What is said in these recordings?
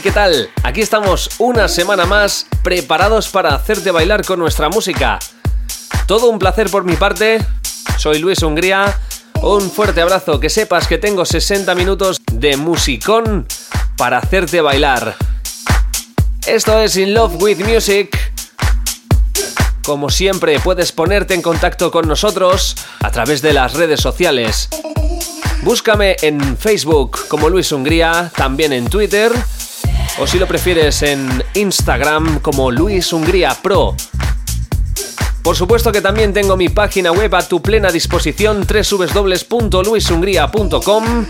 ¿qué tal? Aquí estamos una semana más preparados para hacerte bailar con nuestra música. Todo un placer por mi parte. Soy Luis Hungría. Un fuerte abrazo, que sepas que tengo 60 minutos de musicón para hacerte bailar. Esto es In Love with Music. Como siempre, puedes ponerte en contacto con nosotros a través de las redes sociales. Búscame en Facebook como Luis Hungría, también en Twitter o si lo prefieres en Instagram como Luis Pro. Por supuesto que también tengo mi página web a tu plena disposición www.luishungría.com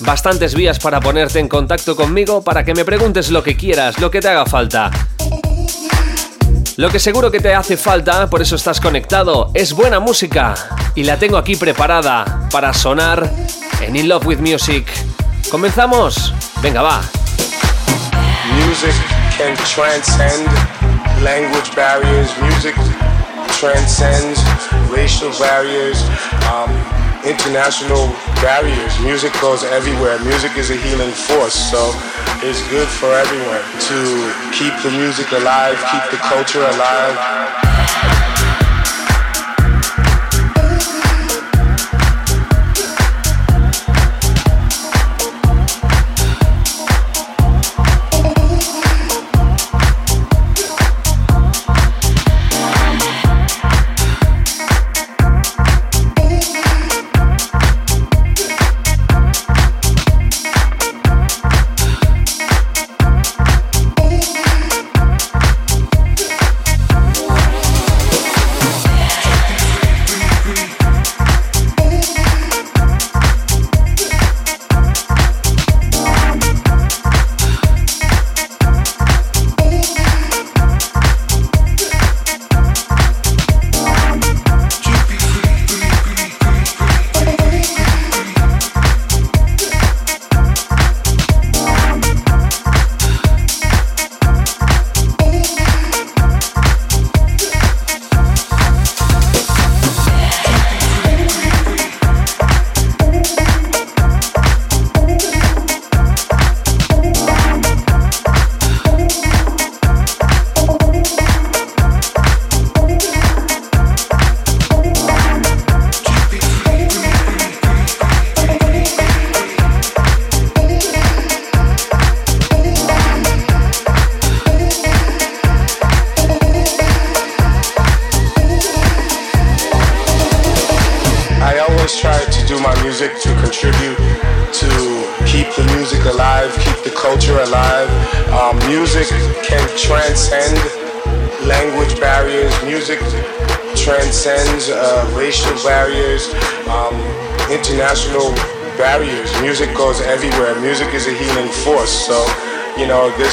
Bastantes vías para ponerte en contacto conmigo para que me preguntes lo que quieras, lo que te haga falta. Lo que seguro que te hace falta, por eso estás conectado, es buena música y la tengo aquí preparada para sonar en In Love with Music. ¿Comenzamos? Venga, va. Music can transcend language barriers. Music transcends racial barriers, um, international barriers. Music goes everywhere. Music is a healing force. So it's good for everyone to keep the music alive, keep the culture alive.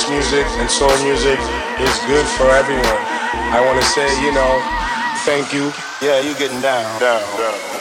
And soul music is good for everyone. I want to say, you know, thank you. Yeah, you getting down, down, down.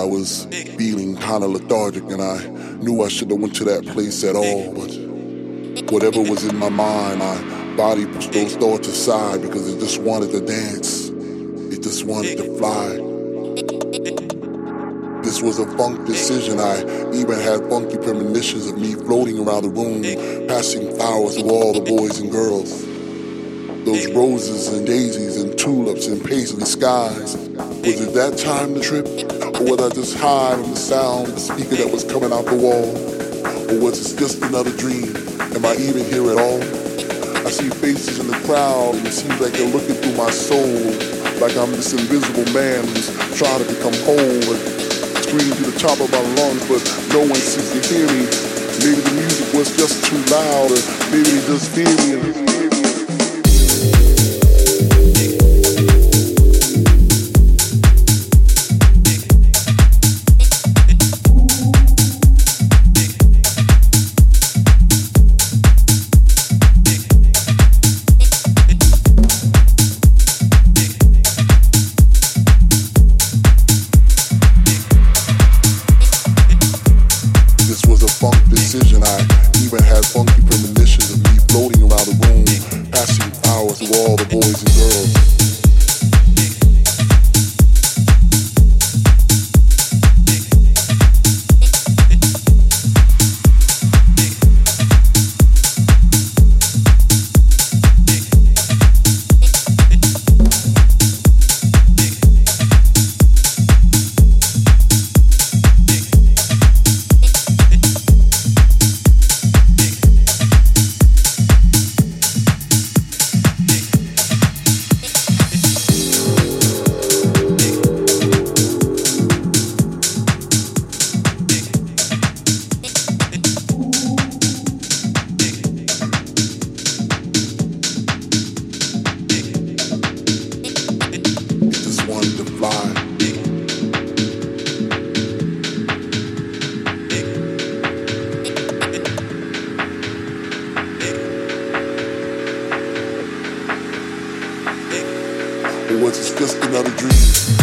I was feeling kind of lethargic and I knew I shouldn't have went to that place at all. But whatever was in my mind, my body pushed those thoughts aside because it just wanted to dance. It just wanted to fly. This was a funk decision. I even had funky premonitions of me floating around the room, passing flowers to all the boys and girls. Those roses and daisies and tulips and paisley skies. Was it that time to trip? Or was I just high on the sound of the speaker that was coming out the wall? Or was it just another dream? Am I even here at all? I see faces in the crowd and it seems like they're looking through my soul. Like I'm this invisible man who's trying to become whole and screaming to the top of my lungs, but no one seems to hear me. Maybe the music was just too loud, or maybe they just fear me. it's just another dream.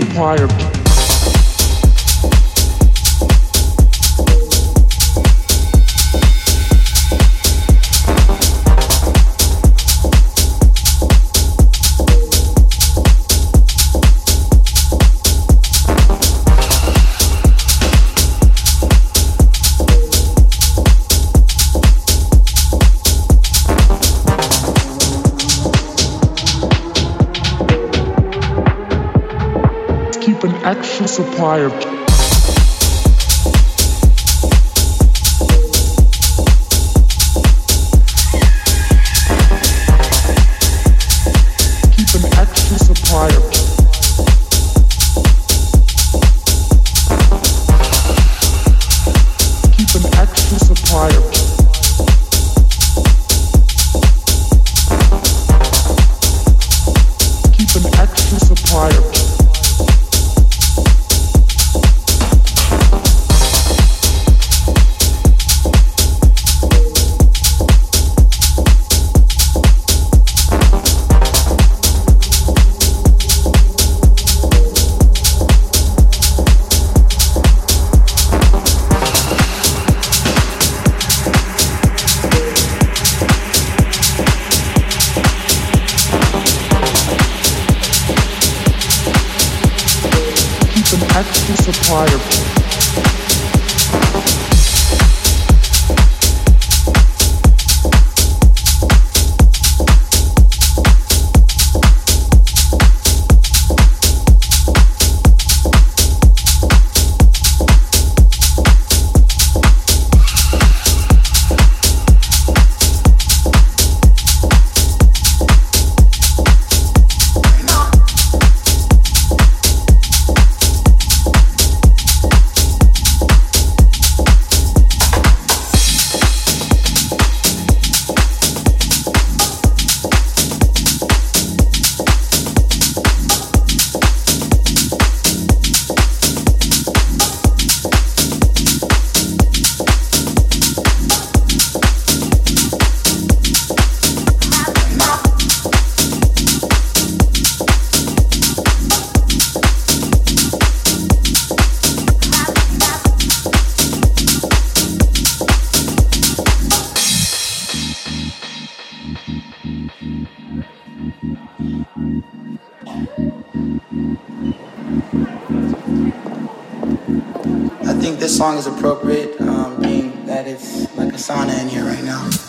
supplier think this song is appropriate, um, being that it's like a sauna in here right now.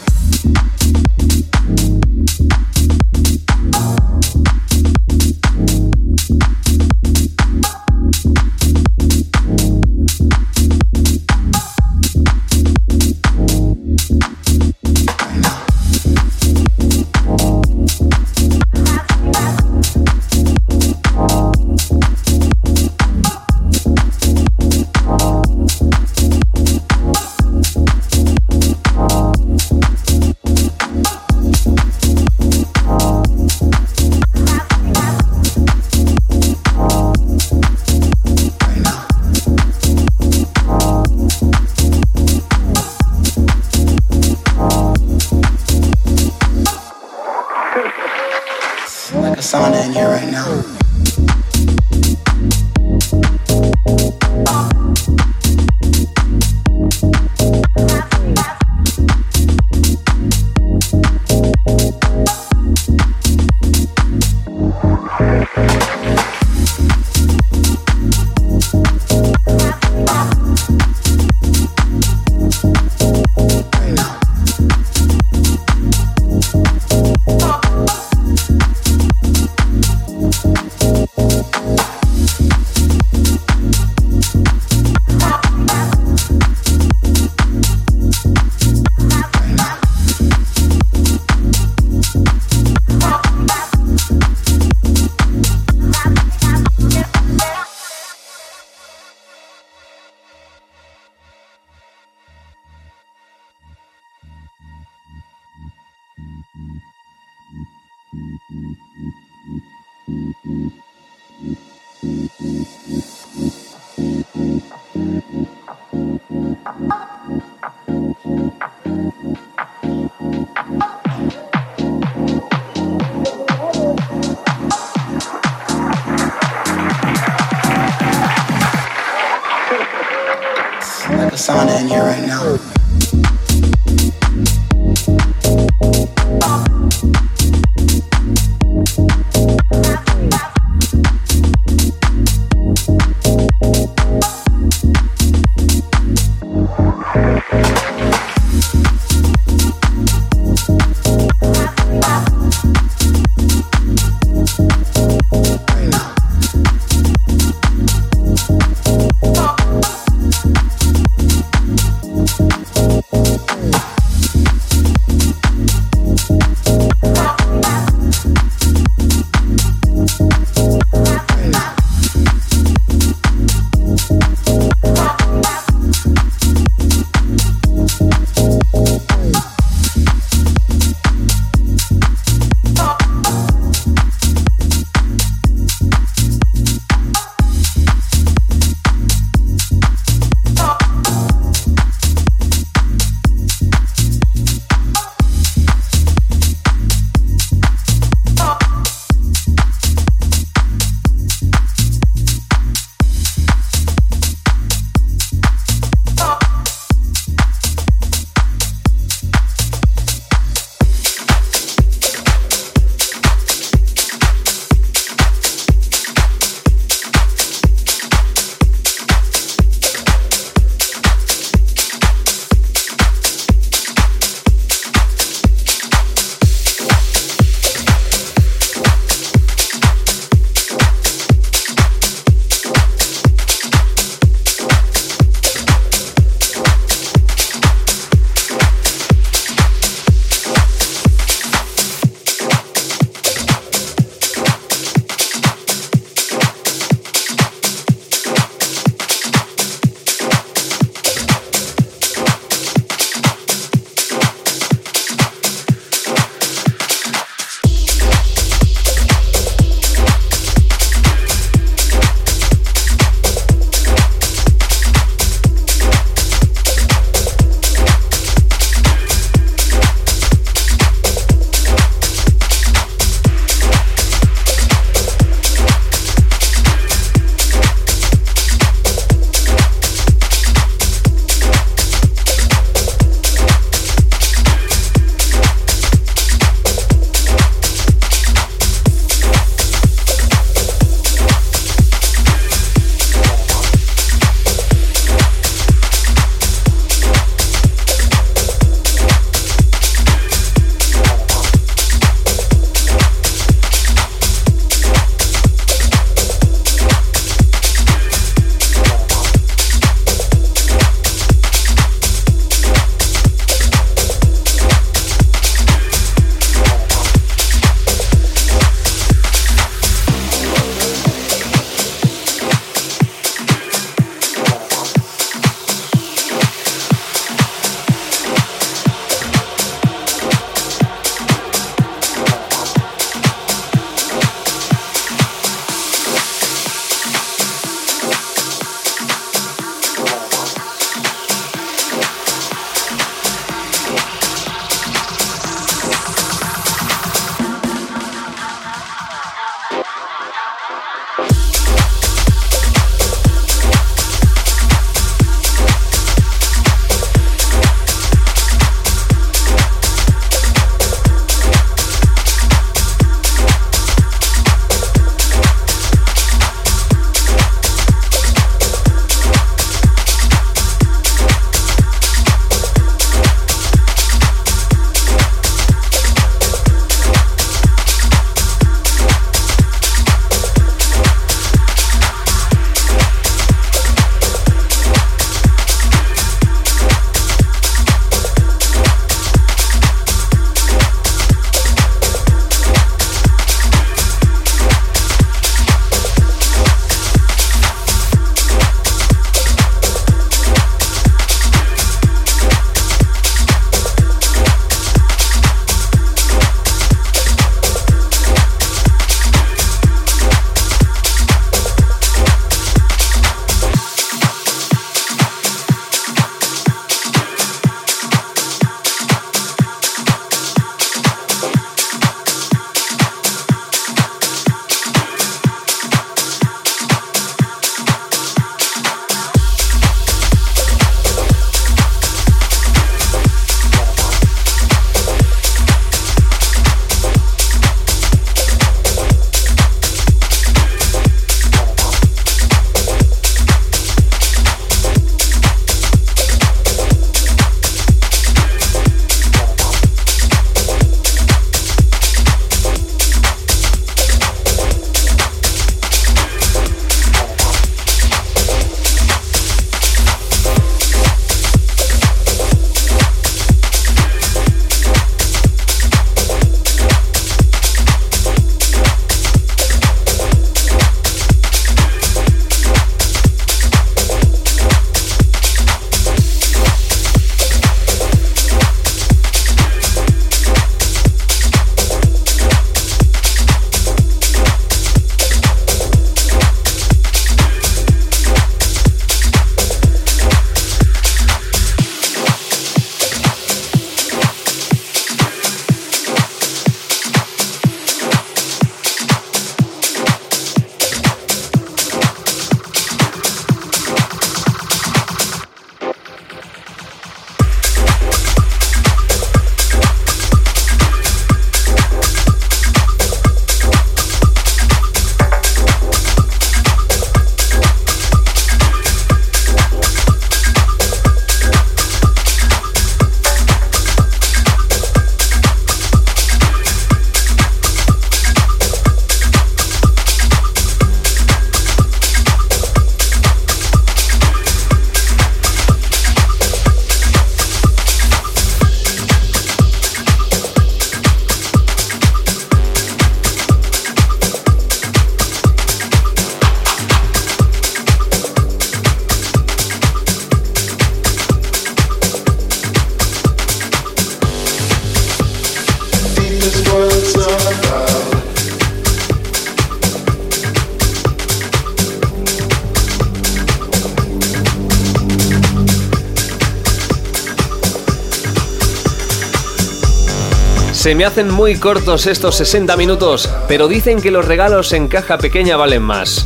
Se me hacen muy cortos estos 60 minutos, pero dicen que los regalos en caja pequeña valen más.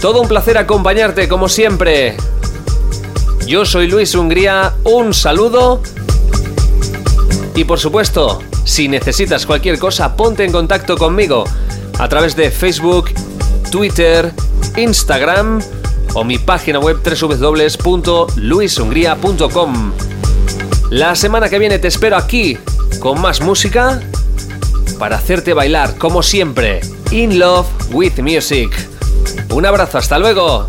Todo un placer acompañarte como siempre. Yo soy Luis Hungría, un saludo y por supuesto, si necesitas cualquier cosa, ponte en contacto conmigo a través de Facebook, Twitter, Instagram o mi página web www.luishungría.com. La semana que viene te espero aquí con más música para hacerte bailar como siempre. In Love with Music. Un abrazo, hasta luego.